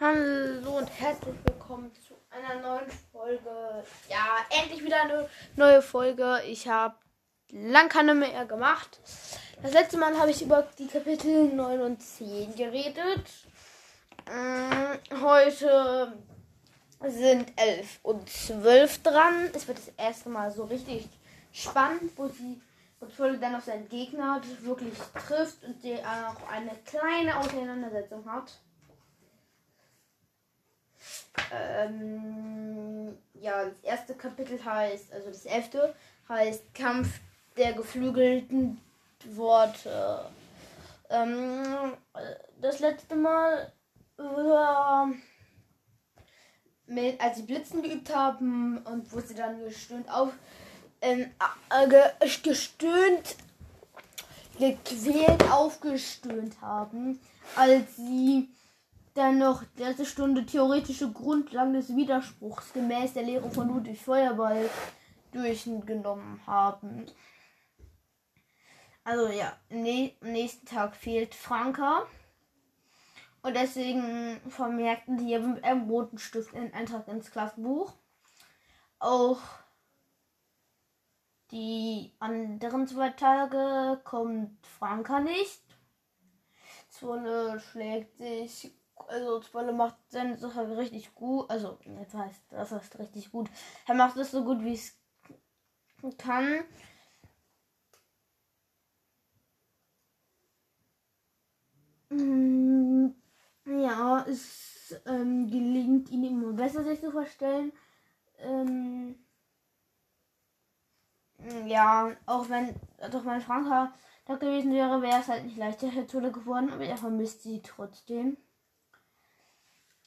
Hallo und herzlich willkommen zu einer neuen Folge. Ja, endlich wieder eine neue Folge. Ich habe lang keine mehr gemacht. Das letzte Mal habe ich über die Kapitel 9 und 10 geredet. Mm, Heute sind 11 und 12 dran. Es wird das erste Mal so richtig spannend, wo sie Zwölf dann auf seinen Gegner wirklich trifft und der auch eine kleine Auseinandersetzung hat. Ähm, ja, das erste Kapitel heißt, also das elfte heißt Kampf der geflügelten Worte. Ähm, das letzte Mal, äh, mit, als sie Blitzen geübt haben und wo sie dann gestöhnt auf, ähm, äh, ge, gestöhnt, gequält aufgestöhnt haben, als sie dann noch erste Stunde theoretische Grundlagen des Widerspruchs gemäß der Lehre von Ludwig Feuerball durchgenommen haben. Also ja, ne am nächsten Tag fehlt Franka. Und deswegen vermerkten die mit einem roten Stift einen Eintrag ins Klassenbuch. Auch die anderen zwei Tage kommt Franka nicht. Zwolle schlägt sich also Zwolle macht seine Sache richtig gut. Also, das heißt, das heißt richtig gut. Er macht es so gut, wie es kann. Mm, ja, es ähm, gelingt ihm immer besser, sich zu verstellen. Ähm, ja, auch wenn doch mein Franka da gewesen wäre, wäre es halt nicht leichter Herr Zwolle geworden, aber er vermisst sie trotzdem.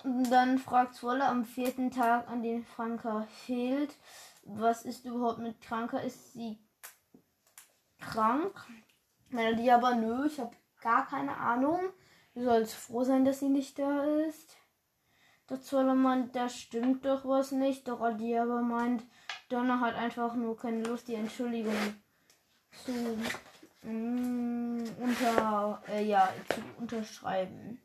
Und dann fragt Zwolle am vierten Tag, an dem Franka fehlt, was ist überhaupt mit Kranka? Ist sie krank? Melodie aber nö, ich habe gar keine Ahnung. Du sollst froh sein, dass sie nicht da ist. Der Zoller meint, da stimmt doch was nicht. Doch Adi aber meint, Donner hat einfach nur keine Lust, die Entschuldigung zu, mm, unter, äh, ja, zu unterschreiben.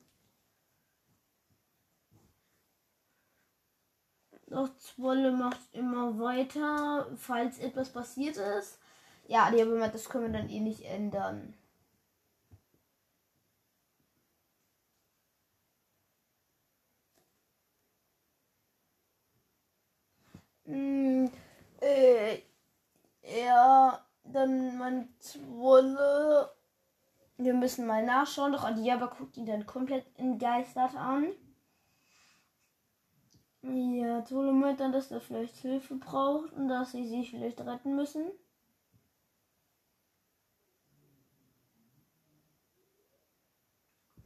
Doch Zwolle macht immer weiter, falls etwas passiert ist. Ja, die haben das können wir dann eh nicht ändern. Hm, äh, ja, dann mein Zwolle. Wir müssen mal nachschauen, doch Adiaba guckt ihn dann komplett entgeistert an. Ja, meint dann, dass er vielleicht Hilfe braucht und dass sie sich vielleicht retten müssen.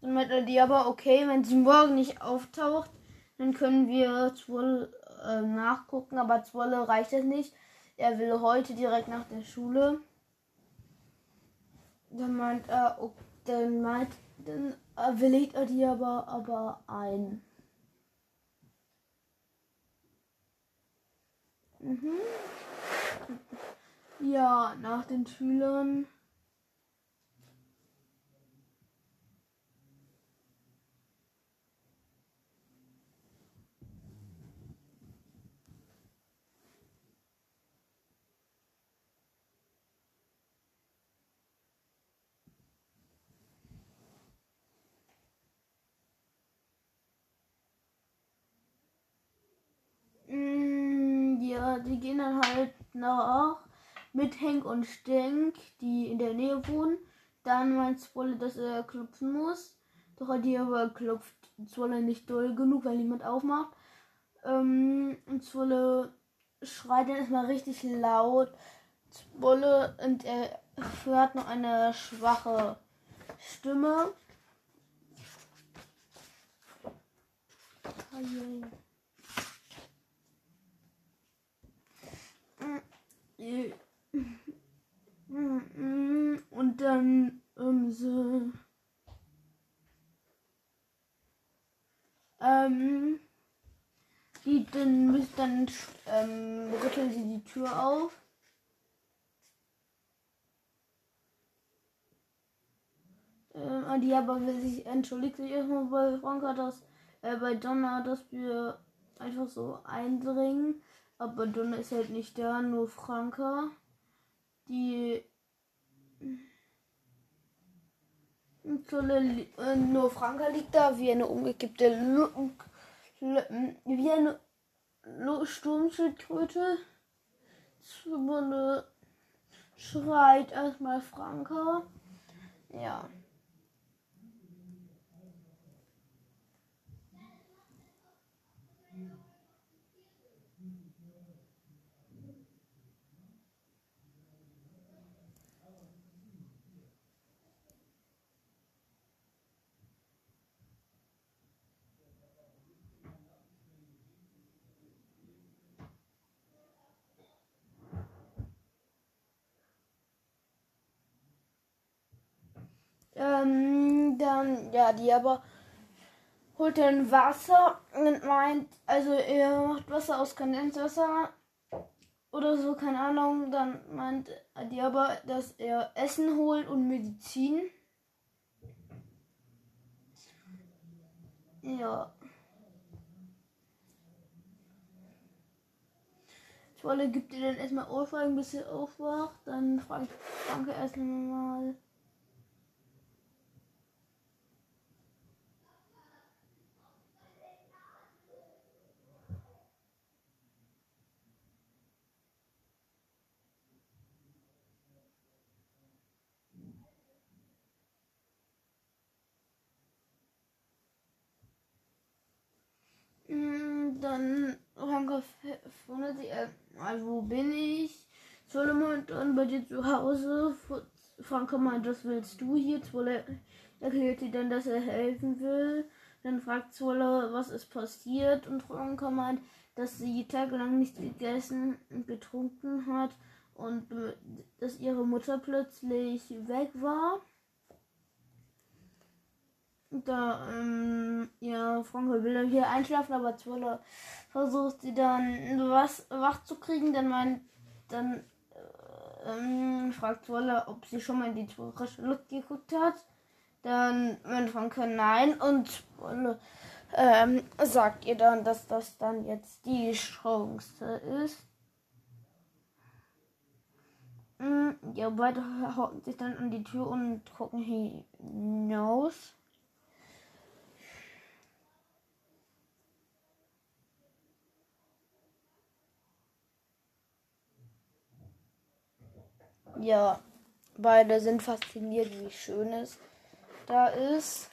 Dann meint er die aber, okay, wenn sie morgen nicht auftaucht, dann können wir Zwolle äh, nachgucken, aber Zwolle reicht es nicht. Er will heute direkt nach der Schule. Dann meint er, okay, dann meint, dann willigt er die aber, aber ein. Mhm. Ja, nach den Schülern. Die gehen dann halt nach mit Henk und Stenk, die in der Nähe wohnen. Dann meint Zwolle, dass er klopfen muss. Doch die aber klopft Zwolle nicht doll genug, weil niemand aufmacht. Ähm, und Zwolle schreit dann erstmal richtig laut. Zwolle und er hört noch eine schwache Stimme. Oh, Und dann ähm, so. Ähm, die, dann, müssen dann ähm, rütteln sie die Tür auf. Ähm, die aber sich entschuldigt sich erstmal bei Franka, dass äh, bei Donna, dass wir einfach so eindringen. Aber Donna ist halt nicht da, nur Franka. Die äh, nur Franka liegt da wie eine umgekippte L wie eine Sturmschildkröte. Zumindest schreit erstmal Franka. Ja. Ähm, dann, ja, die aber holt dann Wasser und meint, also er macht Wasser aus Kondenswasser oder so, keine Ahnung. Dann meint die aber, dass er Essen holt und Medizin. Ja. Schwolle gibt ihr dann erstmal Ohrfeigen, bis er aufwacht. Dann fragt Franke erstmal mal. Dann sich, äh, also wo bin ich? Solomon dann bei dir zu Hause. Franka meint, was willst du hier? Zwolle erklärt ihr dann, dass er helfen will. Dann fragt Zwolle, was ist passiert. Und Franka meint, dass sie tagelang nichts gegessen und getrunken hat und äh, dass ihre Mutter plötzlich weg war. Da, ähm, ja, Franke will hier einschlafen, aber Zwolle versucht sie dann was wach zu kriegen. Dann meint, dann äh, ähm, fragt Zwolle, ob sie schon mal in die frische Luft geguckt hat. Dann meint Franke nein und Zwolle ähm, sagt ihr dann, dass das dann jetzt die Chance ist. Mm, ja, beide hauten sich dann an die Tür und gucken hinaus. Ja, beide sind fasziniert, wie schön es da ist.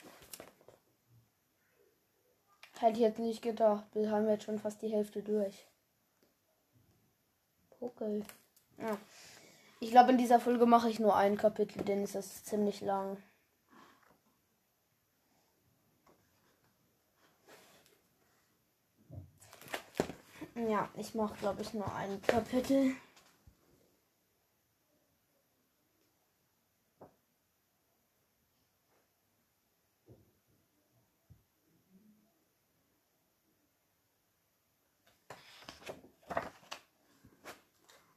Hätte ich jetzt nicht gedacht. Wir haben jetzt schon fast die Hälfte durch. Okay. Ja. Ich glaube, in dieser Folge mache ich nur ein Kapitel, denn es ist ziemlich lang. Ja, ich mache, glaube ich, nur ein Kapitel.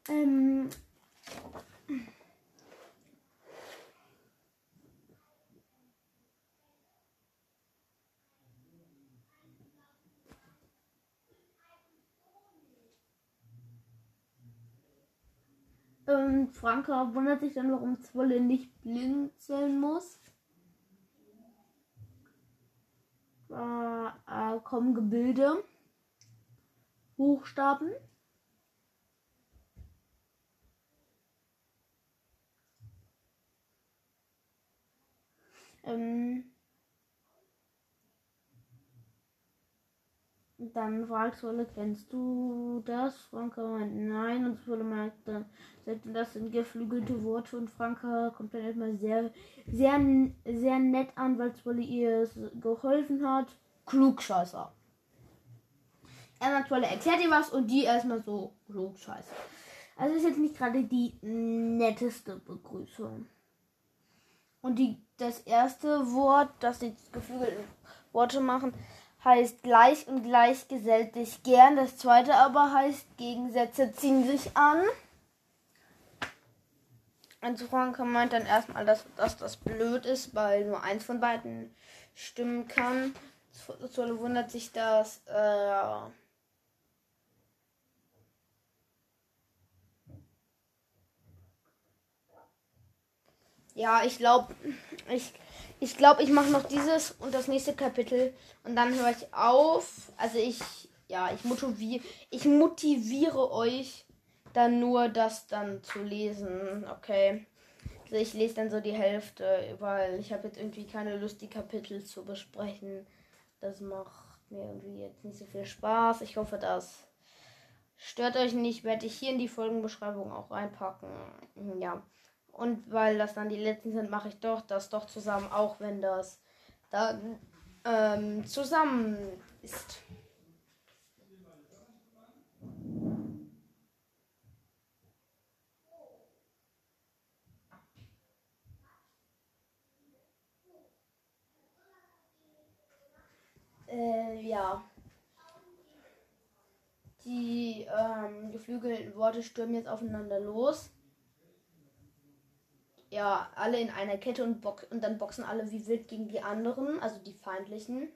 Ähm, ähm, Franka wundert sich dann, warum Zwolle nicht blinzeln muss. Da äh, kommen Gebilde, Buchstaben. Ähm, dann fragt Solle, kennst du das? Franka meint nein und Solle meint dann, das sind geflügelte Worte und Franka kommt dann erstmal sehr, sehr, sehr nett an, weil Zolle ihr geholfen hat. Klugscheißer. Erstmal Zolle erklärt ihr was und die erstmal so Klugscheißer. Also ist jetzt nicht gerade die netteste Begrüßung. Und die, das erste Wort, das die geflügelten Worte machen, heißt gleich und gleich gesellt dich gern. Das zweite aber heißt Gegensätze ziehen sich an. Also Franka meint dann erstmal, dass, dass das blöd ist, weil nur eins von beiden stimmen kann. Zolle wundert sich, dass äh, Ja, ich glaube, ich, ich glaube, ich mache noch dieses und das nächste Kapitel und dann höre ich auf. Also ich, ja, ich motiviere, ich motiviere euch dann nur das dann zu lesen, okay? Also ich lese dann so die Hälfte, weil ich habe jetzt irgendwie keine Lust, die Kapitel zu besprechen. Das macht mir irgendwie jetzt nicht so viel Spaß. Ich hoffe, das stört euch nicht. Werde ich hier in die Folgenbeschreibung auch reinpacken. Ja. Und weil das dann die letzten sind, mache ich doch das doch zusammen, auch wenn das dann ähm, zusammen ist. Äh, ja. Die ähm, geflügelten Worte stürmen jetzt aufeinander los ja, alle in einer Kette und, box und dann boxen alle wie wild gegen die anderen, also die feindlichen.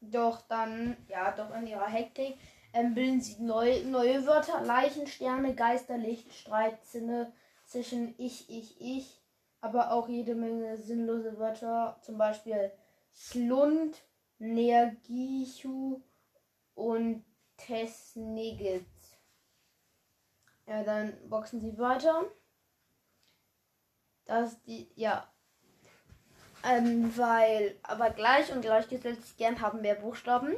Doch dann, ja, doch in ihrer Hektik ähm, bilden sie neu, neue Wörter, Leichensterne, Geisterlicht, Streitsinne zwischen ich, ich, ich aber auch jede Menge sinnlose Wörter, zum Beispiel Slund, Nergichu und Tesnigitz. Ja, dann boxen sie weiter. Das die, ja. Ähm, weil, aber gleich und gleichgesetzt gern haben mehr Buchstaben.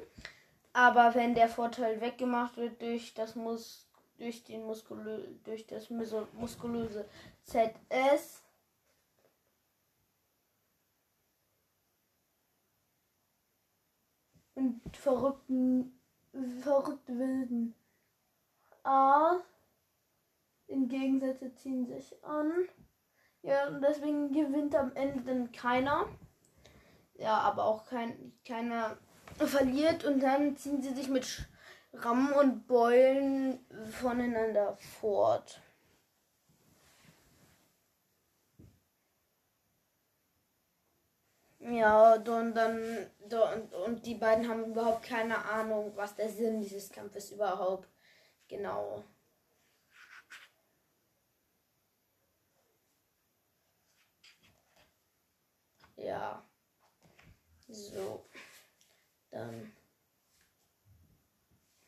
Aber wenn der Vorteil weggemacht wird durch das Mus durch den muskulö durch das muskulöse ZS, und verrückten, verrückt wilden A. In Gegensätze ziehen sich an. Ja, und deswegen gewinnt am Ende dann keiner. Ja, aber auch kein, keiner verliert und dann ziehen sie sich mit Rammen und Beulen voneinander fort. Ja, und dann und, die beiden haben überhaupt keine Ahnung, was der Sinn dieses Kampfes überhaupt genau. Ja. So. Dann.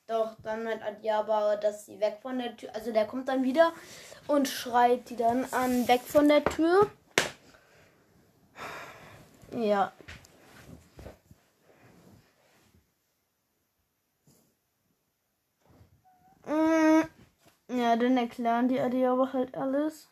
Doch, dann hat Adjaba, dass sie weg von der Tür. Also der kommt dann wieder und schreit die dann an, weg von der Tür. Ja. Mm, ja, dann erklären die Adi aber halt alles.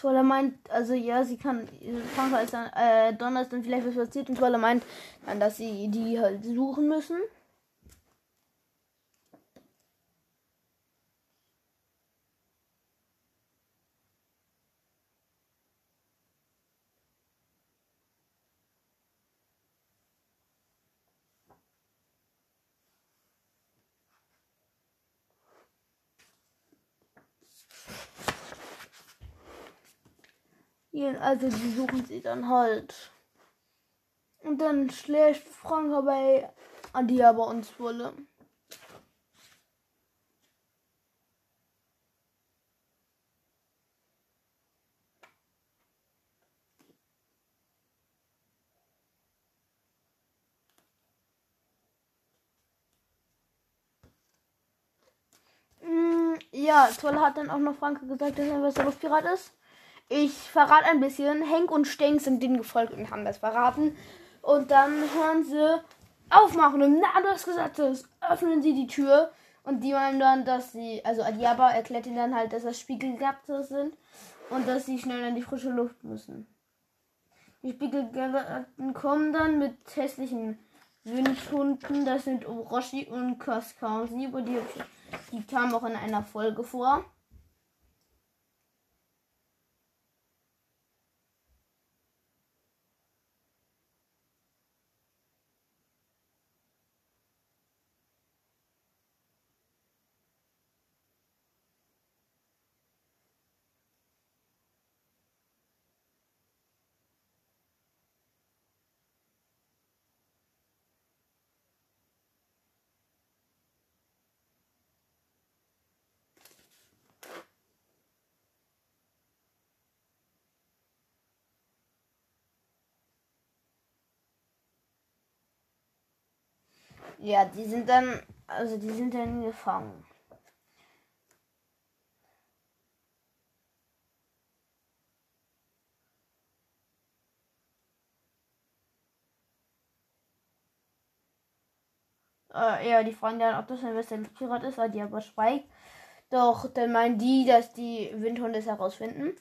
Toller meint, also ja, sie kann, Franka ist dann, äh, Donner ist dann vielleicht was passiert und Toller meint dann, dass sie die halt suchen müssen. Also die suchen sie dann halt. Und dann schlägt Franka bei Adiaba und Zwolle. Mm, ja, Toll hat dann auch noch Franke gesagt, dass er ein Luftpirat ist. Ich verrate ein bisschen. Henk und Stenk sind denen gefolgt und haben das verraten. Und dann hören sie aufmachen. Im Namen des Gesetzes öffnen sie die Tür. Und die meinen dann, dass sie, also Adiaba erklärt ihnen dann halt, dass das Spiegelgapte sind und dass sie schnell in die frische Luft müssen. Die Spiegelgärten kommen dann mit hässlichen Windhunden. Das sind Orochi und Kaskasi. Die, die kamen auch in einer Folge vor. Ja, die sind dann, also die sind dann gefangen. Äh, ja, die fragen dann, ob das ein Western-Pirat ist, weil die aber schweigt. Doch dann meinen die, dass die Windhunde es herausfinden.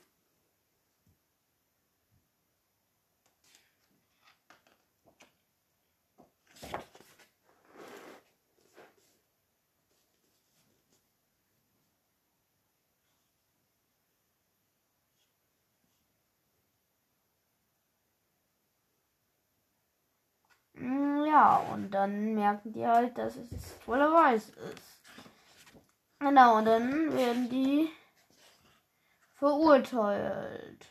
Und dann merken die halt, dass es voller Weiß ist. Genau, und dann werden die verurteilt.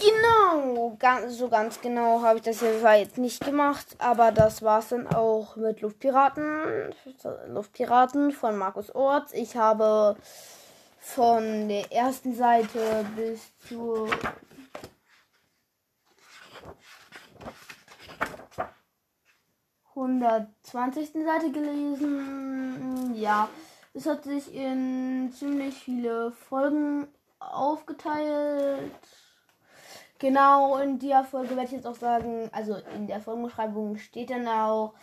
Genau, ganz, so ganz genau habe ich das jetzt nicht gemacht, aber das war es dann auch mit Luftpiraten, Luftpiraten von Markus Orts. Ich habe von der ersten Seite bis zur 120. Seite gelesen. Ja, es hat sich in ziemlich viele Folgen aufgeteilt. Genau, in der Folge werde ich jetzt auch sagen, also in der Folgenbeschreibung steht dann auch,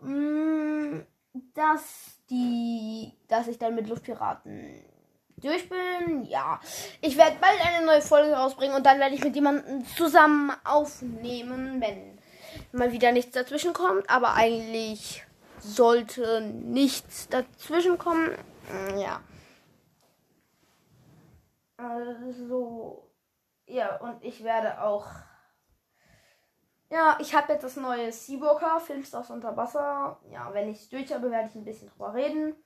mm, dass die, dass ich dann mit Luftpiraten durch bin. Ja, ich werde bald eine neue Folge rausbringen und dann werde ich mit jemandem zusammen aufnehmen, wenn mal wieder nichts dazwischen kommt, aber eigentlich sollte nichts dazwischen kommen. Mm, ja. Also, ja, und ich werde auch. Ja, ich habe jetzt das neue Seawalker, Filmstars unter Wasser. Ja, wenn ich es durch habe, werde ich ein bisschen drüber reden.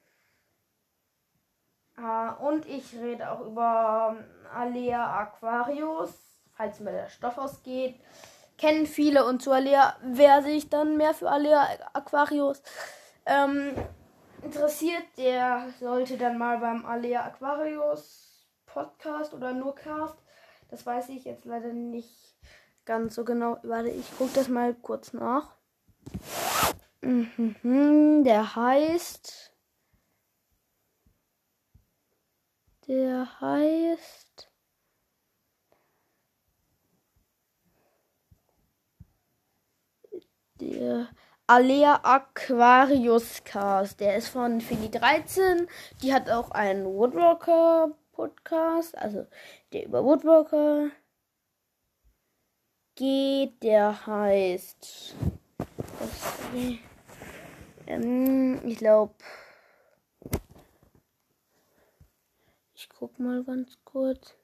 Uh, und ich rede auch über Alea Aquarius, falls mir der Stoff ausgeht kennen viele und zu Alea, wer sich dann mehr für Alea Aquarius ähm, interessiert, der sollte dann mal beim Alea Aquarius Podcast oder nur Cast, das weiß ich jetzt leider nicht ganz so genau. Warte, ich gucke das mal kurz nach. Mhm, der heißt. Der heißt. Der Alea Aquarius Cast. Der ist von Fini 13. Die hat auch einen Woodwalker Podcast. Also der über Woodwalker geht. Der heißt. Was, ähm, ich glaube. Ich guck mal ganz kurz.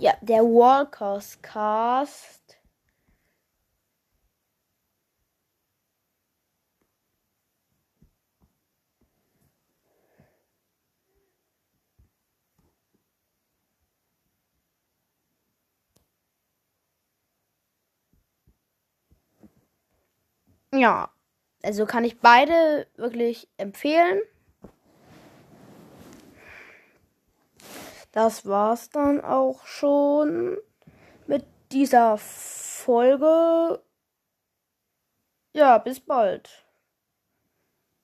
Ja, der Walkers Cast. Ja, also kann ich beide wirklich empfehlen. Das war's dann auch schon mit dieser Folge. Ja, bis bald.